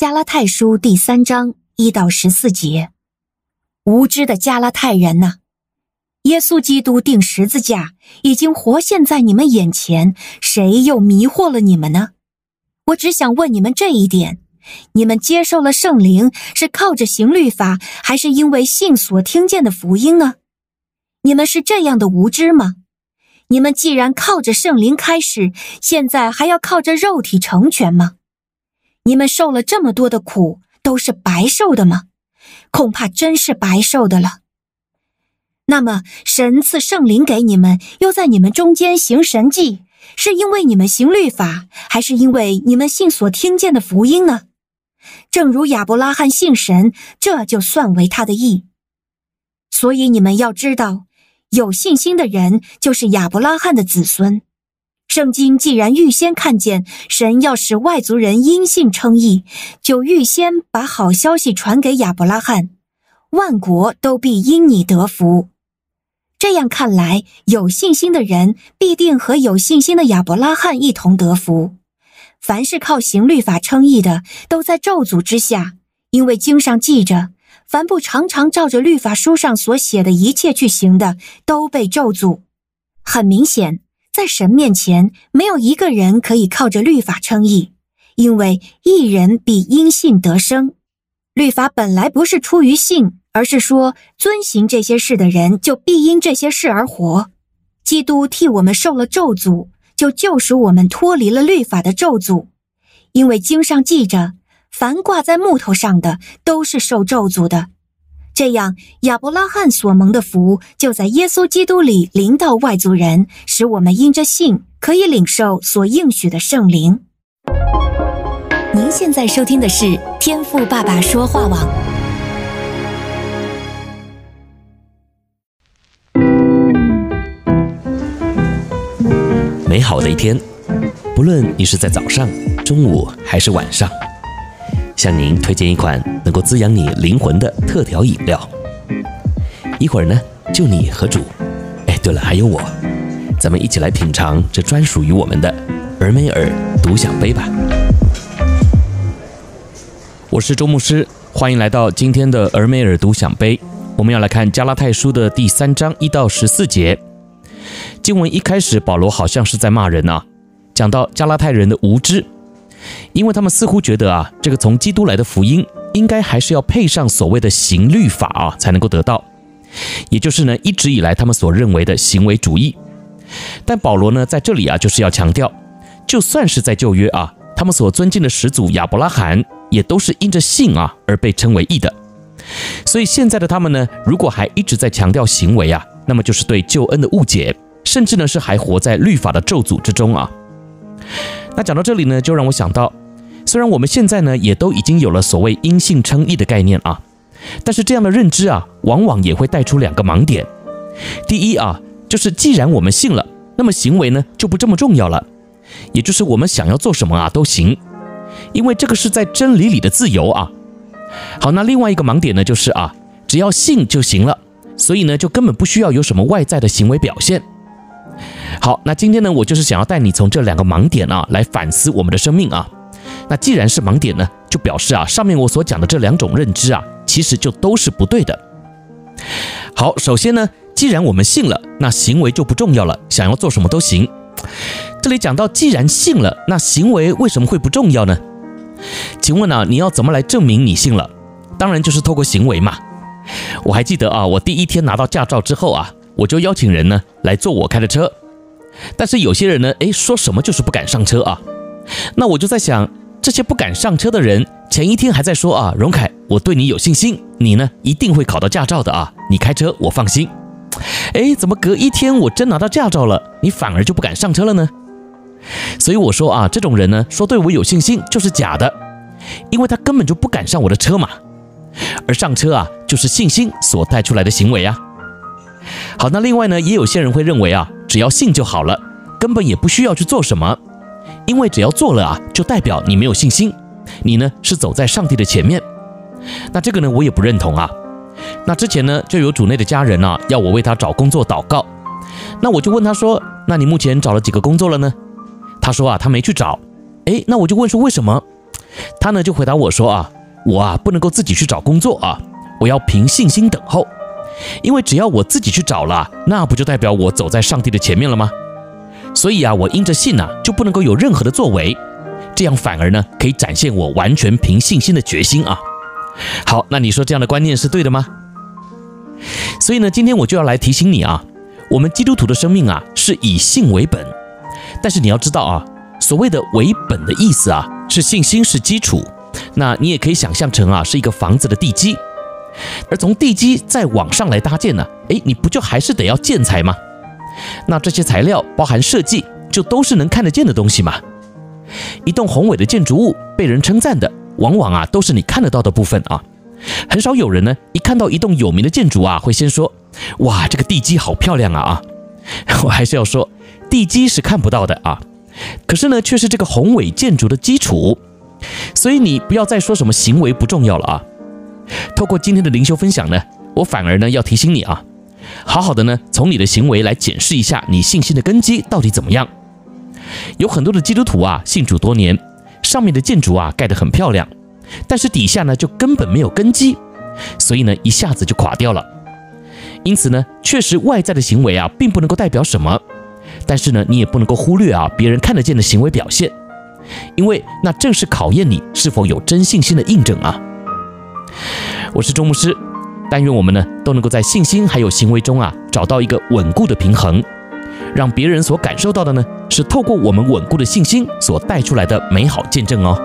加拉太书第三章一到十四节，无知的加拉太人呐，耶稣基督钉十字架已经活现在你们眼前，谁又迷惑了你们呢？我只想问你们这一点：你们接受了圣灵是靠着行律法，还是因为信所听见的福音呢？你们是这样的无知吗？你们既然靠着圣灵开始，现在还要靠着肉体成全吗？你们受了这么多的苦，都是白受的吗？恐怕真是白受的了。那么，神赐圣灵给你们，又在你们中间行神迹，是因为你们行律法，还是因为你们信所听见的福音呢？正如亚伯拉罕信神，这就算为他的义。所以你们要知道，有信心的人就是亚伯拉罕的子孙。圣经既然预先看见神要使外族人因信称义，就预先把好消息传给亚伯拉罕，万国都必因你得福。这样看来，有信心的人必定和有信心的亚伯拉罕一同得福。凡是靠行律法称义的，都在咒诅之下，因为经上记着：凡不常常照着律法书上所写的一切去行的，都被咒诅。很明显。在神面前，没有一个人可以靠着律法称义，因为一人必因信得生。律法本来不是出于信，而是说遵行这些事的人就必因这些事而活。基督替我们受了咒诅，就救赎我们脱离了律法的咒诅。因为经上记着，凡挂在木头上的都是受咒诅的。这样，亚伯拉罕所蒙的福就在耶稣基督里临到外族人，使我们因着信可以领受所应许的圣灵。您现在收听的是天赋爸爸说话网。美好的一天，不论你是在早上、中午还是晚上。向您推荐一款能够滋养你灵魂的特调饮料。一会儿呢，就你和主。哎，对了，还有我，咱们一起来品尝这专属于我们的尔梅尔独享杯吧。我是周牧师，欢迎来到今天的尔梅尔独享杯。我们要来看加拉太书的第三章一到十四节。经文一开始，保罗好像是在骂人啊，讲到加拉太人的无知。因为他们似乎觉得啊，这个从基督来的福音应该还是要配上所谓的行律法啊，才能够得到，也就是呢，一直以来他们所认为的行为主义。但保罗呢，在这里啊，就是要强调，就算是在旧约啊，他们所尊敬的始祖亚伯拉罕，也都是因着信啊而被称为义的。所以现在的他们呢，如果还一直在强调行为啊，那么就是对救恩的误解，甚至呢是还活在律法的咒诅之中啊。那讲到这里呢，就让我想到，虽然我们现在呢也都已经有了所谓因信称义的概念啊，但是这样的认知啊，往往也会带出两个盲点。第一啊，就是既然我们信了，那么行为呢就不这么重要了，也就是我们想要做什么啊都行，因为这个是在真理里的自由啊。好，那另外一个盲点呢，就是啊，只要信就行了，所以呢就根本不需要有什么外在的行为表现。好，那今天呢，我就是想要带你从这两个盲点啊，来反思我们的生命啊。那既然是盲点呢，就表示啊，上面我所讲的这两种认知啊，其实就都是不对的。好，首先呢，既然我们信了，那行为就不重要了，想要做什么都行。这里讲到，既然信了，那行为为什么会不重要呢？请问啊，你要怎么来证明你信了？当然就是透过行为嘛。我还记得啊，我第一天拿到驾照之后啊。我就邀请人呢来坐我开的车，但是有些人呢，诶，说什么就是不敢上车啊。那我就在想，这些不敢上车的人，前一天还在说啊，荣凯，我对你有信心，你呢一定会考到驾照的啊，你开车我放心。诶，怎么隔一天我真拿到驾照了，你反而就不敢上车了呢？所以我说啊，这种人呢说对我有信心就是假的，因为他根本就不敢上我的车嘛。而上车啊，就是信心所带出来的行为啊。好，那另外呢，也有些人会认为啊，只要信就好了，根本也不需要去做什么，因为只要做了啊，就代表你没有信心，你呢是走在上帝的前面。那这个呢，我也不认同啊。那之前呢，就有主内的家人啊，要我为他找工作祷告，那我就问他说，那你目前找了几个工作了呢？他说啊，他没去找。诶，那我就问说为什么？他呢就回答我说啊，我啊不能够自己去找工作啊，我要凭信心等候，因为只要我自己去找了，那不就代表我走在上帝的前面了吗？所以啊，我因着信呐，就不能够有任何的作为，这样反而呢可以展现我完全凭信心的决心啊。好，那你说这样的观念是对的吗？所以呢，今天我就要来提醒你啊，我们基督徒的生命啊是以信为本，但是你要知道啊，所谓的为本的意思啊，是信心是基础，那你也可以想象成啊是一个房子的地基，而从地基再往上来搭建呢，诶，你不就还是得要建材吗？那这些材料包含设计，就都是能看得见的东西嘛。一栋宏伟的建筑物被人称赞的，往往啊都是你看得到的部分啊。很少有人呢，一看到一栋有名的建筑啊，会先说：“哇，这个地基好漂亮啊！”啊，我还是要说，地基是看不到的啊，可是呢，却是这个宏伟建筑的基础。所以你不要再说什么行为不重要了啊。透过今天的灵修分享呢，我反而呢要提醒你啊，好好的呢，从你的行为来检视一下你信心的根基到底怎么样。有很多的基督徒啊，信主多年，上面的建筑啊盖得很漂亮。但是底下呢，就根本没有根基，所以呢，一下子就垮掉了。因此呢，确实外在的行为啊，并不能够代表什么。但是呢，你也不能够忽略啊，别人看得见的行为表现，因为那正是考验你是否有真信心的印证啊。我是钟牧师但愿我们呢都能够在信心还有行为中啊找到一个稳固的平衡。让别人所感受到的呢是透过我们稳固的信心所带出来的美好见证哦。